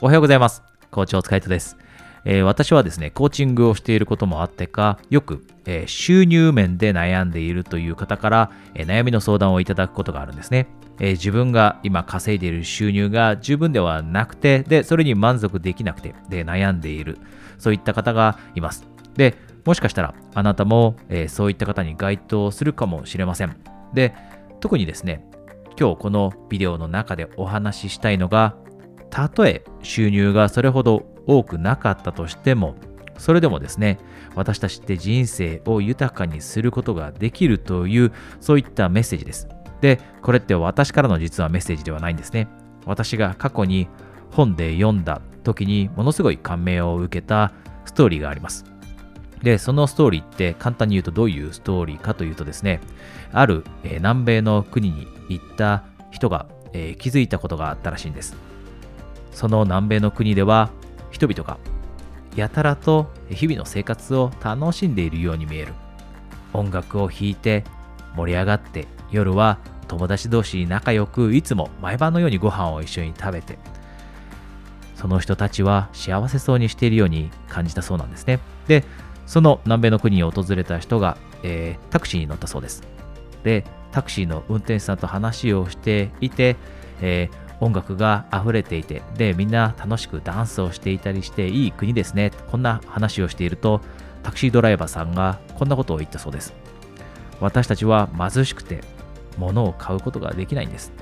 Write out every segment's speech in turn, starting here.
おはようございます。コーチお疲れ様です。えー、私はですね、コーチングをしていることもあってか、よく、えー、収入面で悩んでいるという方から、えー、悩みの相談をいただくことがあるんですね。え自分が今稼いでいる収入が十分ではなくて、で、それに満足できなくて、で、悩んでいる。そういった方がいます。で、もしかしたら、あなたも、えそういった方に該当するかもしれません。で、特にですね、今日このビデオの中でお話ししたいのが、たとえ収入がそれほど多くなかったとしても、それでもですね、私たちって人生を豊かにすることができるという、そういったメッセージです。で、これって私からの実はメッセージではないんですね。私が過去に本で読んだ時にものすごい感銘を受けたストーリーがあります。で、そのストーリーって簡単に言うとどういうストーリーかというとですね、ある、え、南米の国に行った人が、え、気づいたことがあったらしいんです。その南米の国では人々がやたらと日々の生活を楽しんでいるように見える。音楽を弾いて盛り上がって夜は友達同士仲良くいつも毎晩のようにご飯を一緒に食べてその人たちは幸せそうにしているように感じたそうなんですね。でその南米の国に訪れた人が、えー、タクシーに乗ったそうです。でタクシーの運転手さんと話をしていて、えー音楽が溢れていて、で、みんな楽しくダンスをしていたりして、いい国ですね。こんな話をしていると、タクシードライバーさんがこんなことを言ったそうです。私たちは貧しくて、物を買うことができないんです。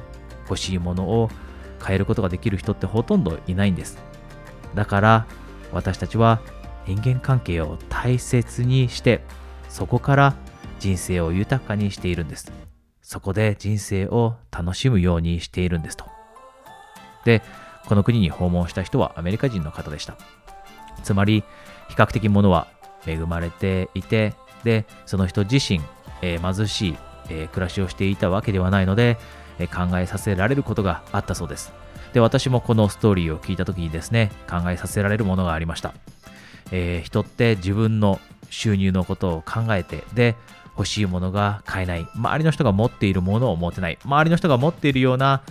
欲しいものを買えることができる人ってほとんどいないんです。だから、私たちは人間関係を大切にして、そこから人生を豊かにしているんです。そこで人生を楽しむようにしているんですと。で、この国に訪問した人はアメリカ人の方でした。つまり、比較的物は恵まれていて、で、その人自身、えー、貧しい、えー、暮らしをしていたわけではないので、えー、考えさせられることがあったそうです。で、私もこのストーリーを聞いた時にですね、考えさせられるものがありました。え人って自分の収入のことを考えて、で、欲しいものが買えない。周りの人が持っているものを持てない。周りの人が持っているような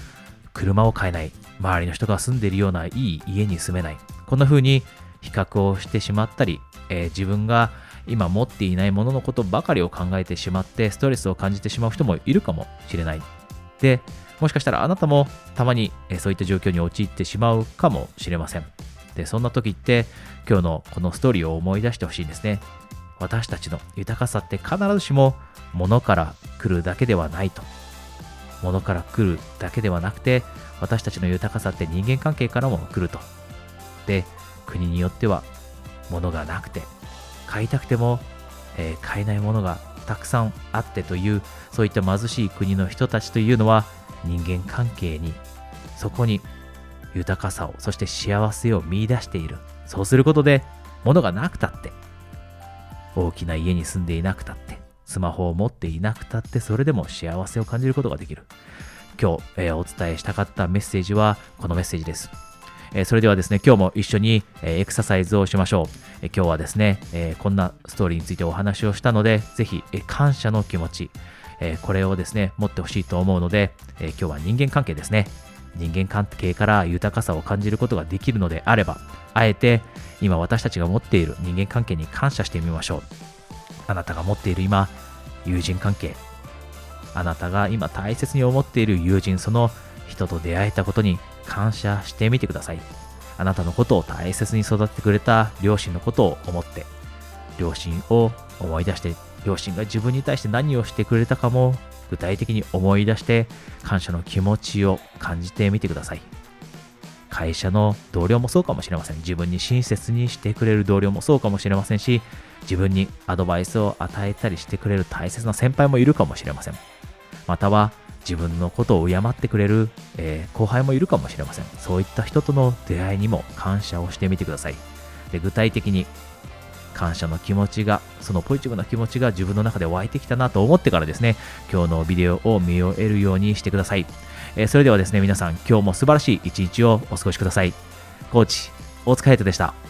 車を買えない。周りの人が住んでいるようないい家に住めない。こんな風に比較をしてしまったり、えー、自分が今持っていないもののことばかりを考えてしまってストレスを感じてしまう人もいるかもしれない。で、もしかしたらあなたもたまにそういった状況に陥ってしまうかもしれません。で、そんな時って今日のこのストーリーを思い出してほしいんですね。私たちの豊かさって必ずしも物から来るだけではないと。物から来るだけではなくて、私たちの豊かさって人間関係からも来ると。で、国によっては物がなくて、買いたくても、えー、買えないものがたくさんあってという、そういった貧しい国の人たちというのは、人間関係に、そこに豊かさを、そして幸せを見出している。そうすることで、物がなくたって、大きな家に住んでいなくたって、スマホを持っていなくたってそれでも幸せを感じることができる。今日、えー、お伝えしたかったメッセージはこのメッセージです。えー、それではですね、今日も一緒に、えー、エクササイズをしましょう。え今日はですね、えこんなストーリーについてお話をしたので、ぜひ、え感謝の気持ち、えこれをですね、持ってほしいと思うので、え今日は人間関係ですね。人間関係から豊かさを感じることができるのであれば、あえて今私たちが持っている人間関係に感謝してみましょう。あなたが持っている今、友人関係、あなたが今大切に思っている友人、その人と出会えたことに感謝してみてください。あなたのことを大切に育ててくれた両親のことを思って、両親を思い出して、両親が自分に対して何をしてくれたかも具体的に思い出して感謝の気持ちを感じてみてください。会社の同僚もそうかもしれません。自分に親切にしてくれる同僚もそうかもしれませんし、自分にアドバイスを与えたりしてくれる大切な先輩もいるかもしれません。または、自分のことを敬ってくれる、えー、後輩もいるかもしれません。そういった人との出会いにも感謝をしてみてください。で具体的に感謝の気持ちが、そのポジティブな気持ちが自分の中で湧いてきたなと思ってからですね、今日のビデオを見終えるようにしてください。えー、それではですね、皆さん、今日も素晴らしい一日をお過ごしください。コーチ、大塚隼人でした。